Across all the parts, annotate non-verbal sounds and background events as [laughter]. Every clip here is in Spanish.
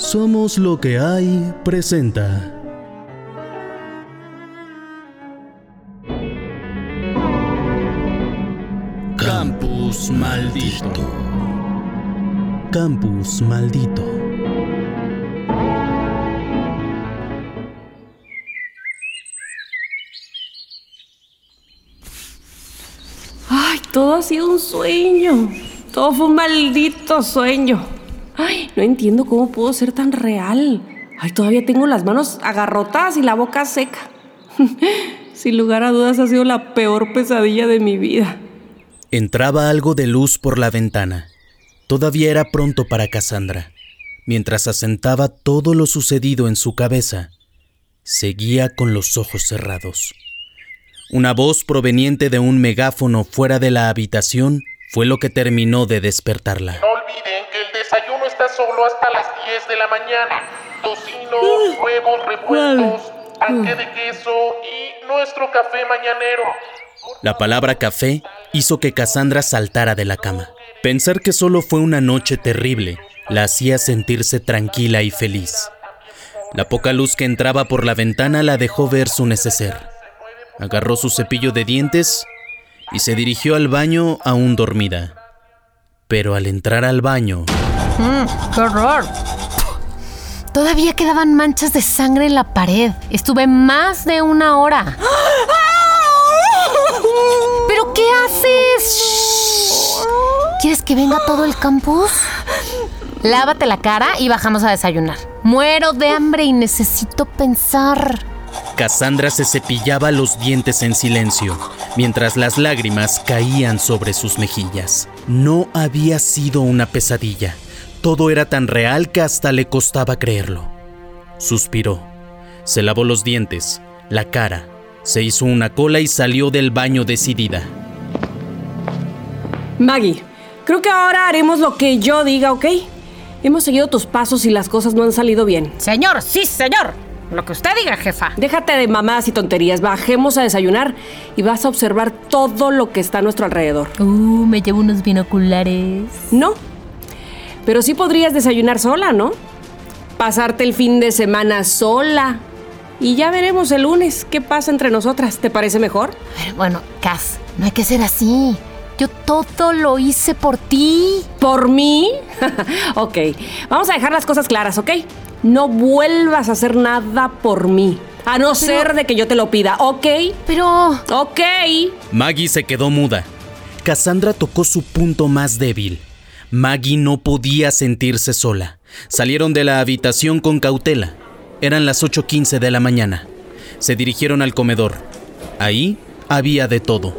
Somos lo que hay presenta. Campus maldito. Campus maldito. Ay, todo ha sido un sueño. Todo fue un maldito sueño. No entiendo cómo pudo ser tan real. Ay, todavía tengo las manos agarrotadas y la boca seca. [laughs] Sin lugar a dudas ha sido la peor pesadilla de mi vida. Entraba algo de luz por la ventana. Todavía era pronto para Cassandra. Mientras asentaba todo lo sucedido en su cabeza, seguía con los ojos cerrados. Una voz proveniente de un megáfono fuera de la habitación fue lo que terminó de despertarla. No olviden que el desayuno solo hasta las 10 de la mañana. Tocino, huevos revueltos, panque de queso y nuestro café mañanero. La palabra café hizo que Cassandra saltara de la cama. Pensar que solo fue una noche terrible la hacía sentirse tranquila y feliz. La poca luz que entraba por la ventana la dejó ver su neceser. Agarró su cepillo de dientes y se dirigió al baño aún dormida. Pero al entrar al baño, Mm, ¡Qué horror! Todavía quedaban manchas de sangre en la pared. Estuve más de una hora. ¿Pero qué haces? ¿Quieres que venga todo el campus? Lávate la cara y bajamos a desayunar. Muero de hambre y necesito pensar. Cassandra se cepillaba los dientes en silencio, mientras las lágrimas caían sobre sus mejillas. No había sido una pesadilla. Todo era tan real que hasta le costaba creerlo. Suspiró. Se lavó los dientes, la cara, se hizo una cola y salió del baño decidida. Maggie, creo que ahora haremos lo que yo diga, ¿ok? Hemos seguido tus pasos y las cosas no han salido bien. Señor, sí, señor. Lo que usted diga, jefa. Déjate de mamadas y tonterías, bajemos a desayunar y vas a observar todo lo que está a nuestro alrededor. Uh, me llevo unos binoculares. No, pero sí podrías desayunar sola, ¿no? Pasarte el fin de semana sola. Y ya veremos el lunes qué pasa entre nosotras. ¿Te parece mejor? Bueno, Cass, no hay que ser así. Yo todo lo hice por ti. ¿Por mí? [laughs] ok, vamos a dejar las cosas claras, ¿ok? No vuelvas a hacer nada por mí. A no ser de que yo te lo pida, ¿ok? Pero... Ok. Maggie se quedó muda. Cassandra tocó su punto más débil. Maggie no podía sentirse sola. Salieron de la habitación con cautela. Eran las 8.15 de la mañana. Se dirigieron al comedor. Ahí había de todo.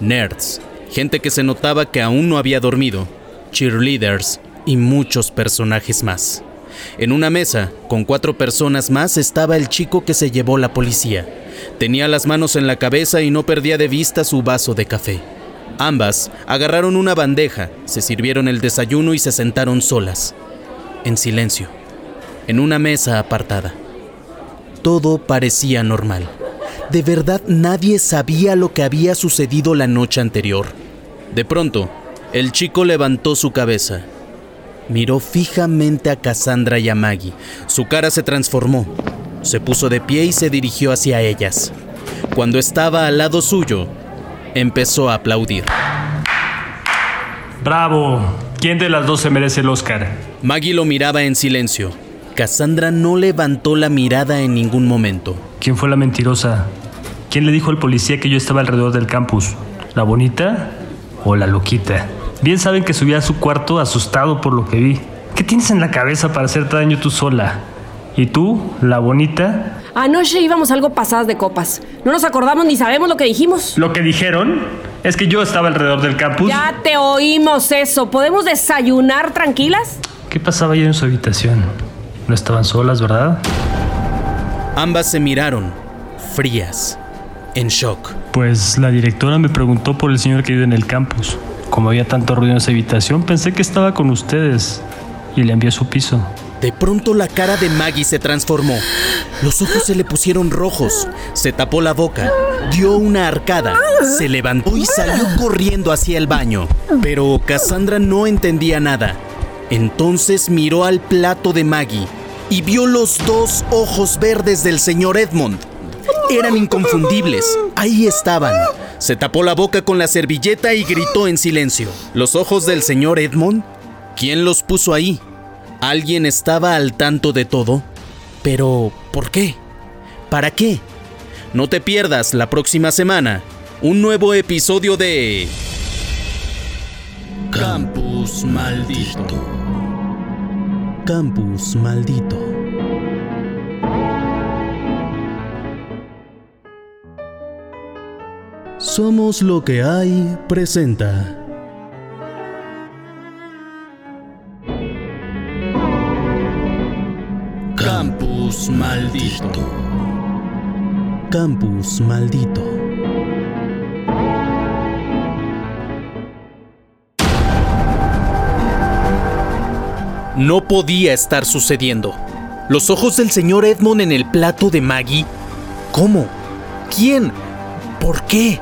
Nerds, gente que se notaba que aún no había dormido, cheerleaders y muchos personajes más. En una mesa, con cuatro personas más, estaba el chico que se llevó la policía. Tenía las manos en la cabeza y no perdía de vista su vaso de café. Ambas agarraron una bandeja, se sirvieron el desayuno y se sentaron solas, en silencio, en una mesa apartada. Todo parecía normal. De verdad nadie sabía lo que había sucedido la noche anterior. De pronto, el chico levantó su cabeza. Miró fijamente a Cassandra y a Maggie. Su cara se transformó. Se puso de pie y se dirigió hacia ellas. Cuando estaba al lado suyo, empezó a aplaudir. Bravo. ¿Quién de las dos se merece el Oscar? Maggie lo miraba en silencio. Cassandra no levantó la mirada en ningún momento. ¿Quién fue la mentirosa? ¿Quién le dijo al policía que yo estaba alrededor del campus? ¿La bonita o la loquita? Bien saben que subí a su cuarto asustado por lo que vi. ¿Qué tienes en la cabeza para hacerte daño tú sola? ¿Y tú, la bonita? Anoche íbamos algo pasadas de copas. No nos acordamos ni sabemos lo que dijimos. Lo que dijeron es que yo estaba alrededor del campus. Ya te oímos eso. ¿Podemos desayunar tranquilas? ¿Qué pasaba allá en su habitación? No estaban solas, ¿verdad? Ambas se miraron, frías, en shock. Pues la directora me preguntó por el señor que vive en el campus. Como había tanto ruido en esa habitación, pensé que estaba con ustedes y le envié a su piso. De pronto la cara de Maggie se transformó. Los ojos se le pusieron rojos, se tapó la boca, dio una arcada, se levantó y salió corriendo hacia el baño. Pero Cassandra no entendía nada. Entonces miró al plato de Maggie y vio los dos ojos verdes del señor Edmond. Eran inconfundibles. Ahí estaban. Se tapó la boca con la servilleta y gritó en silencio. ¿Los ojos del señor Edmond? ¿Quién los puso ahí? ¿Alguien estaba al tanto de todo? Pero, ¿por qué? ¿Para qué? No te pierdas la próxima semana un nuevo episodio de... Campus Maldito. Campus Maldito. Somos lo que hay presenta. Maldito. Campus Maldito. No podía estar sucediendo. Los ojos del señor Edmond en el plato de Maggie. ¿Cómo? ¿Quién? ¿Por qué?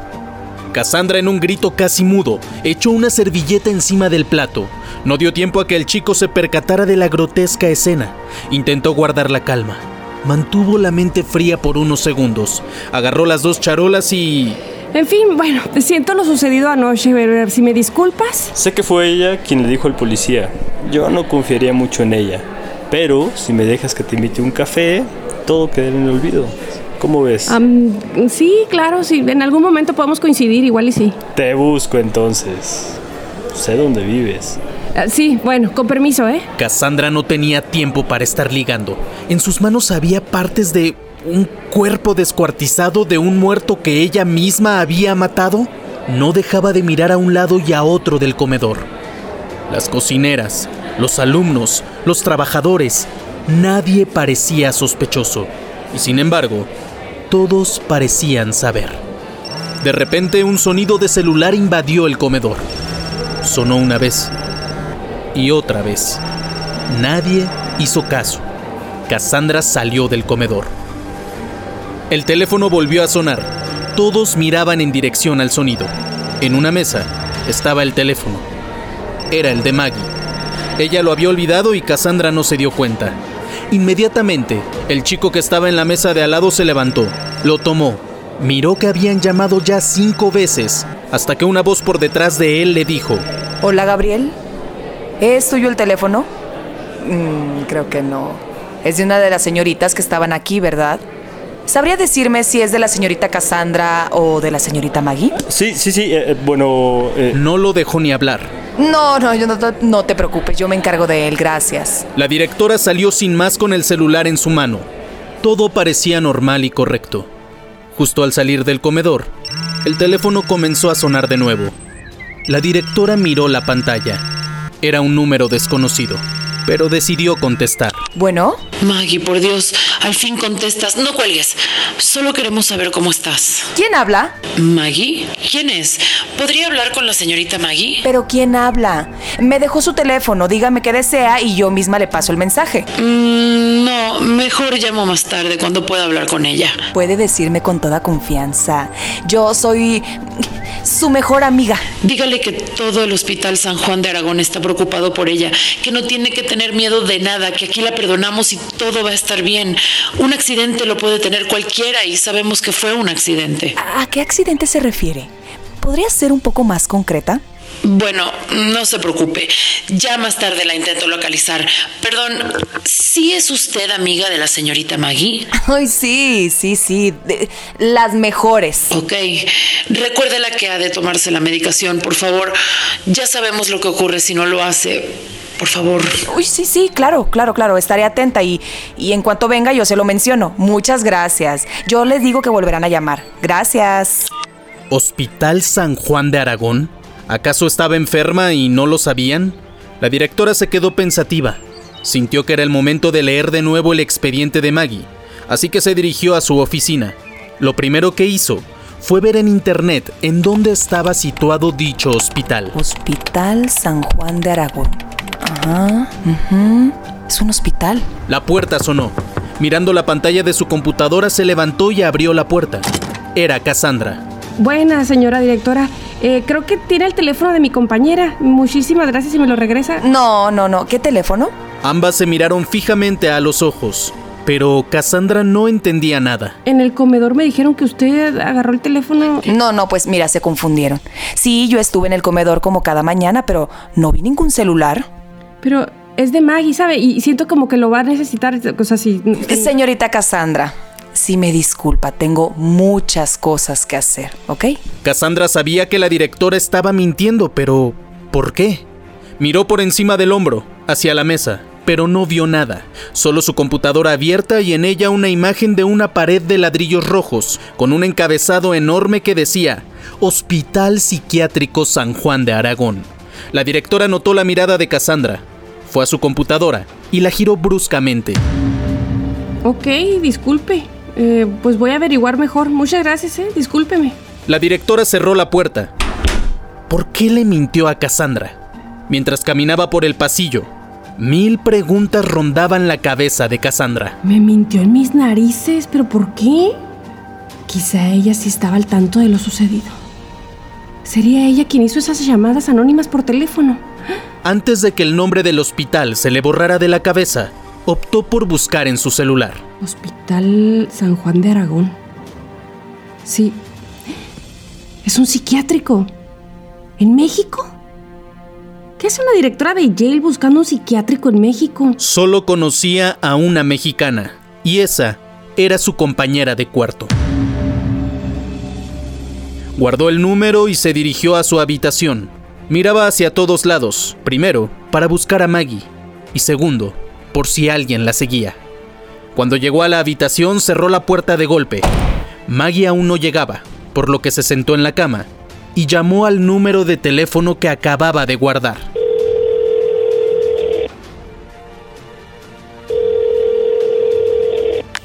Cassandra en un grito casi mudo echó una servilleta encima del plato. No dio tiempo a que el chico se percatara de la grotesca escena. Intentó guardar la calma. Mantuvo la mente fría por unos segundos. Agarró las dos charolas y... En fin, bueno, siento lo sucedido anoche, ver si me disculpas. Sé que fue ella quien le dijo al policía. Yo no confiaría mucho en ella. Pero si me dejas que te invite un café, todo quedará en el olvido. ¿Cómo ves? Sí, claro, sí. En algún momento podemos coincidir, igual y sí. Te busco entonces. Sé dónde vives. Ah, sí, bueno, con permiso, ¿eh? Cassandra no tenía tiempo para estar ligando. En sus manos había partes de un cuerpo descuartizado de un muerto que ella misma había matado. No dejaba de mirar a un lado y a otro del comedor. Las cocineras, los alumnos, los trabajadores, nadie parecía sospechoso. Y sin embargo, todos parecían saber. De repente un sonido de celular invadió el comedor. Sonó una vez y otra vez. Nadie hizo caso. Cassandra salió del comedor. El teléfono volvió a sonar. Todos miraban en dirección al sonido. En una mesa estaba el teléfono. Era el de Maggie. Ella lo había olvidado y Cassandra no se dio cuenta. Inmediatamente, el chico que estaba en la mesa de al lado se levantó, lo tomó, miró que habían llamado ya cinco veces, hasta que una voz por detrás de él le dijo, Hola Gabriel, ¿es tuyo el teléfono? Mm, creo que no. Es de una de las señoritas que estaban aquí, ¿verdad? ¿Sabría decirme si es de la señorita Cassandra o de la señorita Maggie? Sí, sí, sí. eh, eh, bueno, eh, no lo dejó ni hablar. No, no, yo no, no te preocupes, yo me encargo de él, gracias. La directora salió sin más con el celular en su mano. Todo parecía normal y correcto. Justo al salir del comedor, el teléfono comenzó a sonar de nuevo. La directora miró la pantalla. Era un número desconocido, pero decidió contestar. Bueno, Maggie, por Dios, al fin contestas. No cuelgues. Solo queremos saber cómo estás. ¿quién habla? ¿Maggie? ¿Quién es? ¿Podría hablar con la señorita Maggie? Pero ¿quién habla? Me dejó su teléfono, dígame qué desea y yo misma le paso el mensaje. Mm, no, mejor llamo más tarde cuando pueda hablar con ella. Puede decirme con toda confianza. Yo soy su mejor amiga. Dígale que todo el Hospital San Juan de Aragón está preocupado por ella, que no tiene que tener miedo de nada, que aquí la perdonamos y todo va a estar bien. Un accidente lo puede tener cualquiera y sabemos que fue un accidente. ¿A qué accidente se refiere? ¿Podría ser un poco más concreta? Bueno, no se preocupe. Ya más tarde la intento localizar. Perdón, ¿sí es usted amiga de la señorita Maggie? [laughs] Ay, sí, sí, sí. de- las mejores. Ok. Recuérdela que ha de tomarse la medicación, por favor. Ya sabemos lo que ocurre si no lo hace. Por favor. Uy, sí, sí, claro, claro, claro. Estaré atenta y, y en cuanto venga yo se lo menciono. Muchas gracias. Yo les digo que volverán a llamar. Gracias. ¿Hospital San Juan de Aragón? ¿Acaso estaba enferma y no lo sabían? La directora se quedó pensativa. Sintió que era el momento de leer de nuevo el expediente de Maggie, así que se dirigió a su oficina. Lo primero que hizo fue ver en internet en dónde estaba situado dicho hospital. Hospital San Juan de Aragón. Ajá. ujú. Es un hospital. La puerta sonó. Mirando la pantalla de su computadora se levantó y abrió la puerta. Era Cassandra. Buena, señora directora. Eh, creo que tiene el teléfono de mi compañera. Muchísimas gracias si me lo regresa. No, no, no. ¿Qué teléfono? Ambas se miraron fijamente a los ojos, pero Cassandra no entendía nada. En el comedor me dijeron que usted agarró el teléfono. No, no, pues mira, se confundieron. Sí, yo estuve en el comedor como cada mañana, pero no vi ningún celular. Pero es de Maggie, ¿sabe? Y siento como que lo va a necesitar. O sea, si. Señorita Cassandra, si me disculpa, tengo muchas cosas que hacer, ¿ok? Cassandra sabía que la directora estaba mintiendo, pero ¿por qué? Miró por encima del hombro, hacia la mesa, pero no vio nada, solo su computadora abierta y en ella una imagen de una pared de ladrillos rojos, con un encabezado enorme que decía Hospital Psiquiátrico San Juan de Aragón. La directora notó la mirada de Cassandra, fue a su computadora y la giró bruscamente. Ok, disculpe. Eh, pues voy a averiguar mejor. Muchas gracias, eh. Discúlpeme. La directora cerró la puerta. ¿Por qué le mintió a Cassandra? Mientras caminaba por el pasillo, mil preguntas rondaban la cabeza de Cassandra. Me mintió en mis narices, pero ¿por qué? Quizá ella sí estaba al tanto de lo sucedido. Sería ella quien hizo esas llamadas anónimas por teléfono. Antes de que el nombre del hospital se le borrara de la cabeza, optó por buscar en su celular. Hospital San Juan de Aragón. Sí. Es un psiquiátrico. ¿En México? ¿Qué hace una directora de Yale buscando un psiquiátrico en México? Solo conocía a una mexicana, y esa era su compañera de cuarto. Guardó el número y se dirigió a su habitación. Miraba hacia todos lados, primero, para buscar a Maggie, y segundo, por si alguien la seguía. Cuando llegó a la habitación cerró la puerta de golpe. Maggie aún no llegaba, por lo que se sentó en la cama y llamó al número de teléfono que acababa de guardar.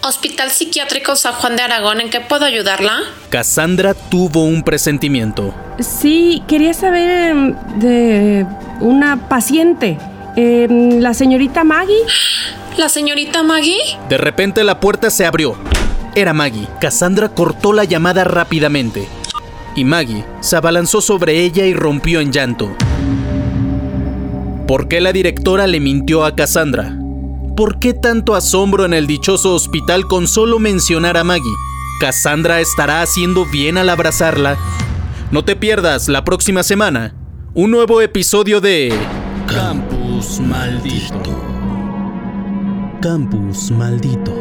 Hospital Psiquiátrico San Juan de Aragón, ¿en qué puedo ayudarla? Cassandra tuvo un presentimiento. Sí, quería saber em, de una paciente. Em, la señorita Maggie. ¿La señorita Maggie? De repente la puerta se abrió. Era Maggie. Cassandra cortó la llamada rápidamente. Y Maggie se abalanzó sobre ella y rompió en llanto. ¿Por qué la directora le mintió a Cassandra? ¿Por qué tanto asombro en el dichoso hospital con solo mencionar a Maggie? ¿Cassandra estará haciendo bien al abrazarla? No te pierdas la próxima semana un nuevo episodio de Campus Maldito. Campus Maldito.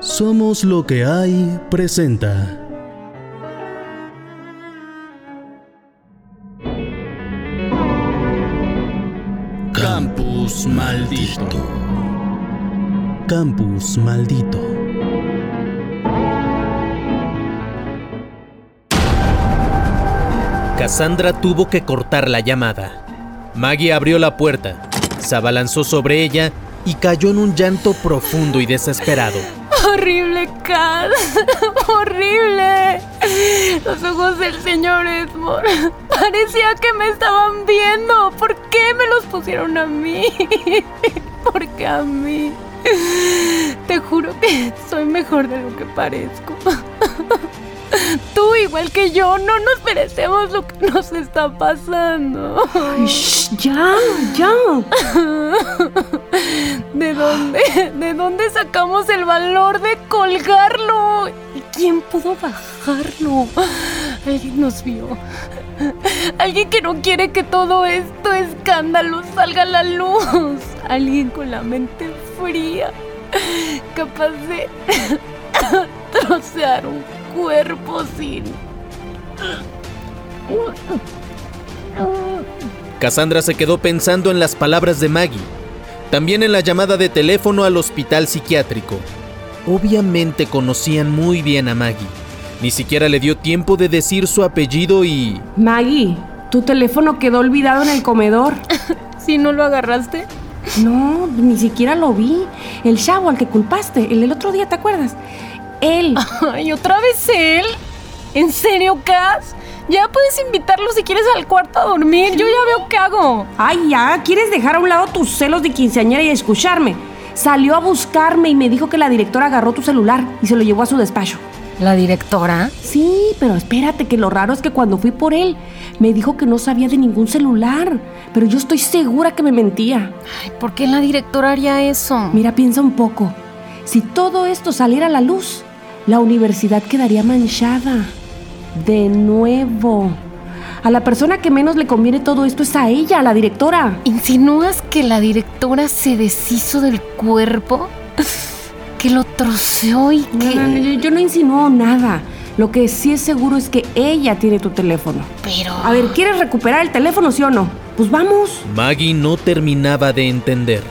Somos lo que hay presenta. Maldito. Campus Maldito. Cassandra tuvo que cortar la llamada. Maggie abrió la puerta, se abalanzó sobre ella y cayó en un llanto profundo y desesperado. Horrible, Kat. [laughs] Horrible. Los ojos del señor Edmond. [laughs] Parecía que me estaban viendo. ¿Por qué me los pusieron a mí? [laughs] ¿Por qué a mí? Te juro que soy mejor de lo que parezco. Tú, igual que yo, no nos merecemos lo que nos está pasando. ya, ya. [laughs] ¿De dónde? ¿De dónde sacamos el valor de colgarlo? ¿Quién pudo bajarlo? Alguien nos vio. Alguien que no quiere que todo esto escándalo salga a la luz. Alguien con la mente fría. Capaz de [coughs] trocear un cuerpo sin... Cassandra se quedó pensando en las palabras de Maggie, también en la llamada de teléfono al hospital psiquiátrico. Obviamente conocían muy bien a Maggie. Ni siquiera le dio tiempo de decir su apellido y... Maggie, tu teléfono quedó olvidado en el comedor. [laughs] ¿Si no lo agarraste? No, ni siquiera lo vi. El chavo al que culpaste, el del otro día, ¿te acuerdas? Él. [laughs] Ay, ¿otra vez él? ¿En serio, Cass? Ya puedes invitarlo si quieres al cuarto a dormir. Yo ya veo qué hago. Ay, ya, ¿quieres dejar a un lado tus celos de quinceañera y escucharme? Salió a buscarme y me dijo que la directora agarró tu celular y se lo llevó a su despacho. ¿La directora? Sí, pero espérate, que lo raro es que cuando fui por él, me dijo que no sabía de ningún celular. Pero yo estoy segura que me mentía. Ay, ¿por qué la directora haría eso? Mira, piensa un poco. Si todo esto saliera a la luz, la universidad quedaría manchada. De nuevo. A la persona que menos le conviene todo esto es a ella, a la directora. ¿Insinúas que la directora se deshizo del cuerpo? [laughs] ¿Que lo troceó y que...? No, no, no, yo, yo no insinúo nada. Lo que sí es seguro es que ella tiene tu teléfono. Pero... A ver, ¿quieres recuperar el teléfono, sí o no? Pues vamos. Maggie no terminaba de entender,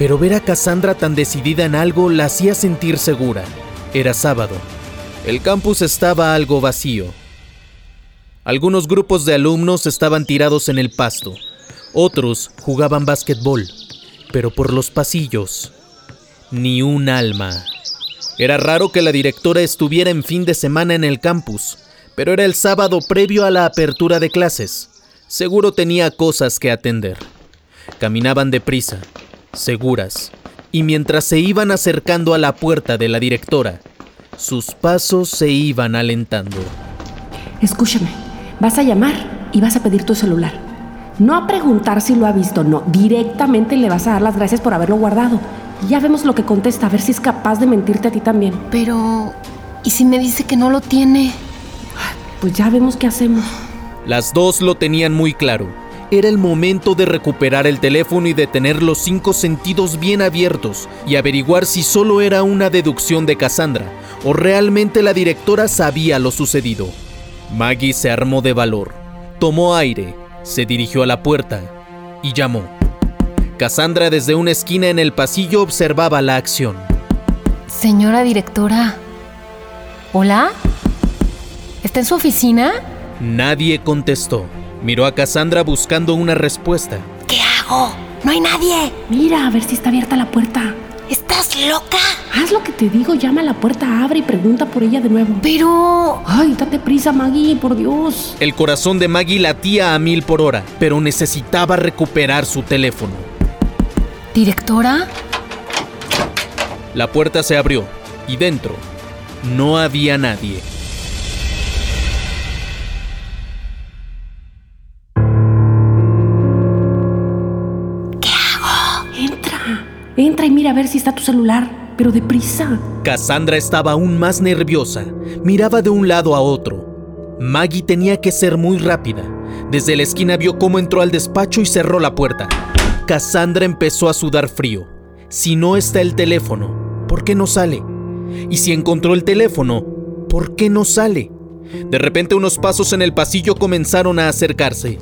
pero ver a Cassandra tan decidida en algo la hacía sentir segura. Era sábado. El campus estaba algo vacío. Algunos grupos de alumnos estaban tirados en el pasto. Otros jugaban básquetbol. Pero por los pasillos, ni un alma. Era raro que la directora estuviera en fin de semana en el campus, pero era el sábado previo a la apertura de clases. Seguro tenía cosas que atender. Caminaban deprisa, seguras, y mientras se iban acercando a la puerta de la directora, sus pasos se iban alentando. Escúchame, vas a llamar y vas a pedir tu celular. No a preguntar si lo ha visto, no. Directamente le vas a dar las gracias por haberlo guardado. Ya vemos lo que contesta, a ver si es capaz de mentirte a ti también. Pero... ¿Y si me dice que no lo tiene? Pues ya vemos qué hacemos. Las dos lo tenían muy claro. Era el momento de recuperar el teléfono y de tener los cinco sentidos bien abiertos y averiguar si solo era una deducción de Cassandra o realmente la directora sabía lo sucedido. Maggie se armó de valor, tomó aire, se dirigió a la puerta y llamó. Cassandra desde una esquina en el pasillo observaba la acción. Señora directora. ¿Hola? ¿Está en su oficina? Nadie contestó. Miró a Cassandra buscando una respuesta. ¿Qué hago? No hay nadie. Mira, a ver si está abierta la puerta. ¿Estás loca? Haz lo que te digo, llama a la puerta, abre y pregunta por ella de nuevo. Pero... Ay, date prisa, Maggie, por Dios. El corazón de Maggie latía a mil por hora, pero necesitaba recuperar su teléfono. ¿Directora? La puerta se abrió y dentro no había nadie. Entra, y mira a ver si está tu celular, pero deprisa. Cassandra estaba aún más nerviosa. Miraba de un lado a otro. Maggie tenía que ser muy rápida. Desde la esquina vio cómo entró al despacho y cerró la puerta. Cassandra empezó a sudar frío. Si no está el teléfono, ¿por qué no sale? Y si encontró el teléfono, ¿por qué no sale? De repente unos pasos en el pasillo comenzaron a acercarse.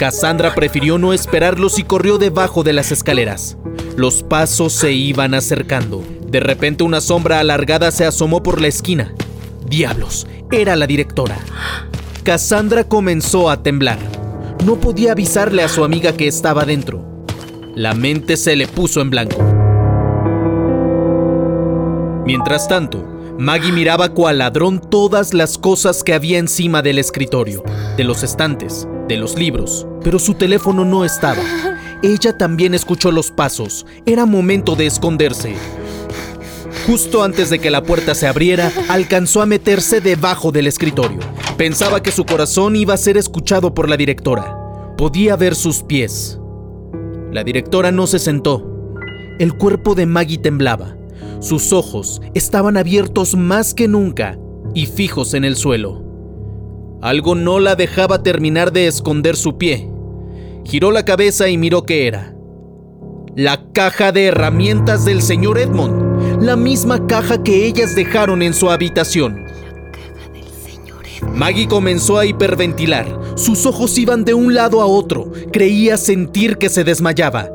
Cassandra prefirió no esperarlos y corrió debajo de las escaleras. Los pasos se iban acercando. De repente una sombra alargada se asomó por la esquina. Diablos, era la directora. Cassandra comenzó a temblar. No podía avisarle a su amiga que estaba dentro. La mente se le puso en blanco. Mientras tanto, Maggie miraba cual ladrón todas las cosas que había encima del escritorio, de los estantes, de los libros, pero su teléfono no estaba. Ella también escuchó los pasos. Era momento de esconderse. Justo antes de que la puerta se abriera, alcanzó a meterse debajo del escritorio. Pensaba que su corazón iba a ser escuchado por la directora. Podía ver sus pies. La directora no se sentó. El cuerpo de Maggie temblaba. Sus ojos estaban abiertos más que nunca y fijos en el suelo. Algo no la dejaba terminar de esconder su pie. Giró la cabeza y miró qué era. La caja de herramientas del señor Edmond. La misma caja que ellas dejaron en su habitación. Maggie comenzó a hiperventilar. Sus ojos iban de un lado a otro. Creía sentir que se desmayaba.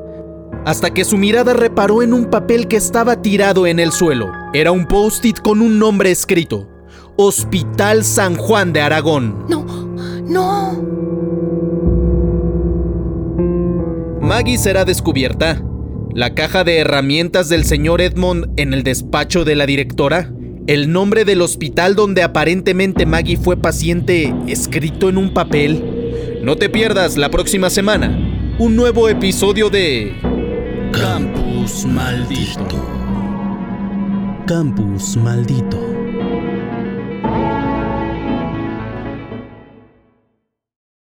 Hasta que su mirada reparó en un papel que estaba tirado en el suelo. Era un post-it con un nombre escrito. Hospital San Juan de Aragón. No, no. Maggie será descubierta. La caja de herramientas del señor Edmond en el despacho de la directora. El nombre del hospital donde aparentemente Maggie fue paciente escrito en un papel. No te pierdas la próxima semana un nuevo episodio de Campus maldito. Campus Maldito.